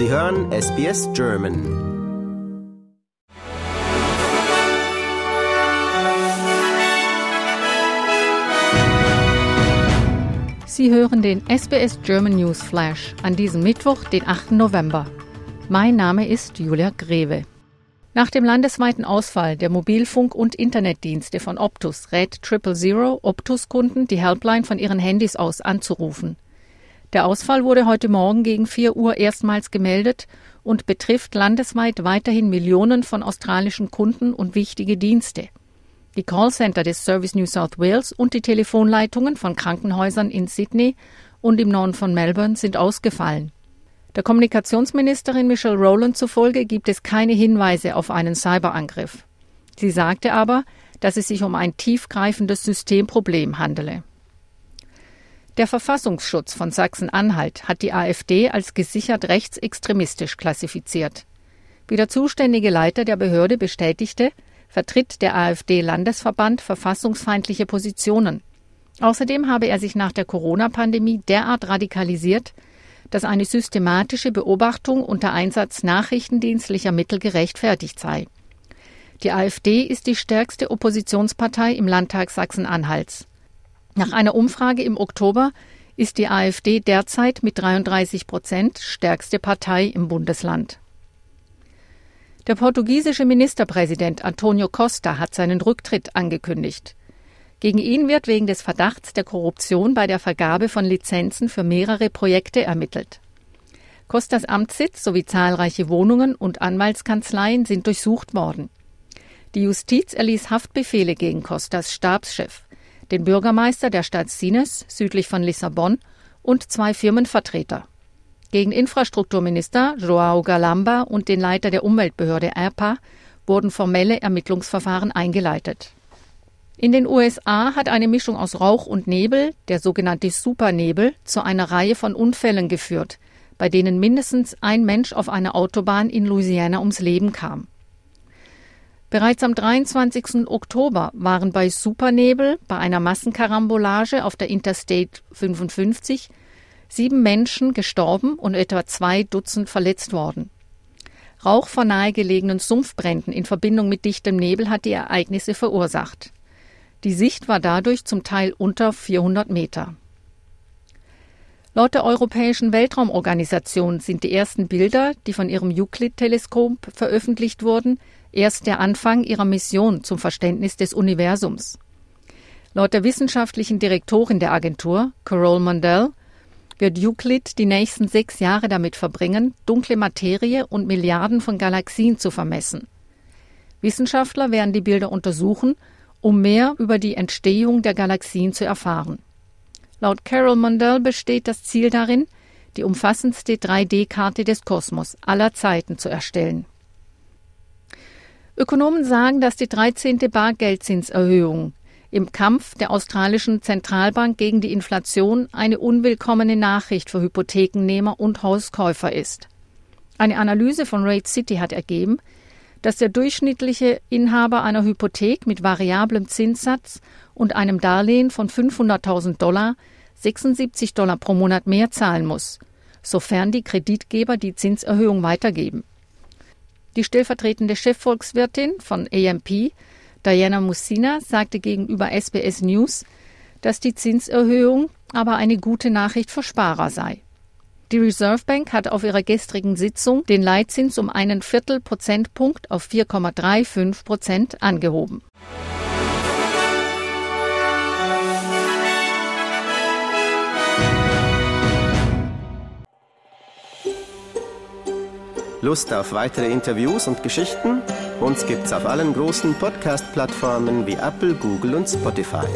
Sie hören SBS German. Sie hören den SBS German News Flash an diesem Mittwoch, den 8. November. Mein Name ist Julia Greve. Nach dem landesweiten Ausfall der Mobilfunk- und Internetdienste von Optus rät Triple Zero Optus-Kunden, die Helpline von ihren Handys aus anzurufen. Der Ausfall wurde heute Morgen gegen 4 Uhr erstmals gemeldet und betrifft landesweit weiterhin Millionen von australischen Kunden und wichtige Dienste. Die Callcenter des Service New South Wales und die Telefonleitungen von Krankenhäusern in Sydney und im Norden von Melbourne sind ausgefallen. Der Kommunikationsministerin Michelle Rowland zufolge gibt es keine Hinweise auf einen Cyberangriff. Sie sagte aber, dass es sich um ein tiefgreifendes Systemproblem handele. Der Verfassungsschutz von Sachsen-Anhalt hat die AfD als gesichert rechtsextremistisch klassifiziert. Wie der zuständige Leiter der Behörde bestätigte, vertritt der AfD-Landesverband verfassungsfeindliche Positionen. Außerdem habe er sich nach der Corona-Pandemie derart radikalisiert, dass eine systematische Beobachtung unter Einsatz nachrichtendienstlicher Mittel gerechtfertigt sei. Die AfD ist die stärkste Oppositionspartei im Landtag Sachsen-Anhalts. Nach einer Umfrage im Oktober ist die AfD derzeit mit 33 Prozent stärkste Partei im Bundesland. Der portugiesische Ministerpräsident Antonio Costa hat seinen Rücktritt angekündigt. Gegen ihn wird wegen des Verdachts der Korruption bei der Vergabe von Lizenzen für mehrere Projekte ermittelt. Costas Amtssitz sowie zahlreiche Wohnungen und Anwaltskanzleien sind durchsucht worden. Die Justiz erließ Haftbefehle gegen Costas Stabschef, den Bürgermeister der Stadt Sines südlich von Lissabon und zwei Firmenvertreter. Gegen Infrastrukturminister Joao Galamba und den Leiter der Umweltbehörde ERPA wurden formelle Ermittlungsverfahren eingeleitet. In den USA hat eine Mischung aus Rauch und Nebel, der sogenannte Supernebel, zu einer Reihe von Unfällen geführt, bei denen mindestens ein Mensch auf einer Autobahn in Louisiana ums Leben kam. Bereits am 23. Oktober waren bei Supernebel bei einer Massenkarambolage auf der Interstate 55 sieben Menschen gestorben und etwa zwei Dutzend verletzt worden. Rauch von nahegelegenen Sumpfbränden in Verbindung mit dichtem Nebel hat die Ereignisse verursacht. Die Sicht war dadurch zum Teil unter 400 Meter. Laut der Europäischen Weltraumorganisation sind die ersten Bilder, die von ihrem Euclid-Teleskop veröffentlicht wurden, erst der Anfang ihrer Mission zum Verständnis des Universums. Laut der wissenschaftlichen Direktorin der Agentur, Carol Mondell, wird Euclid die nächsten sechs Jahre damit verbringen, dunkle Materie und Milliarden von Galaxien zu vermessen. Wissenschaftler werden die Bilder untersuchen um mehr über die Entstehung der Galaxien zu erfahren. Laut Carol Mondell besteht das Ziel darin, die umfassendste 3D-Karte des Kosmos aller Zeiten zu erstellen. Ökonomen sagen, dass die 13. Bargeldzinserhöhung im Kampf der australischen Zentralbank gegen die Inflation eine unwillkommene Nachricht für Hypothekennehmer und Hauskäufer ist. Eine Analyse von Rate City hat ergeben, dass der durchschnittliche Inhaber einer Hypothek mit variablem Zinssatz und einem Darlehen von 500.000 Dollar 76 Dollar pro Monat mehr zahlen muss, sofern die Kreditgeber die Zinserhöhung weitergeben. Die stellvertretende Chefvolkswirtin von AMP, Diana Mussina, sagte gegenüber SBS News, dass die Zinserhöhung aber eine gute Nachricht für Sparer sei. Die Reserve Bank hat auf ihrer gestrigen Sitzung den Leitzins um einen Viertelprozentpunkt auf 4,35 Prozent angehoben. Lust auf weitere Interviews und Geschichten? Uns gibt's auf allen großen Podcast-Plattformen wie Apple, Google und Spotify.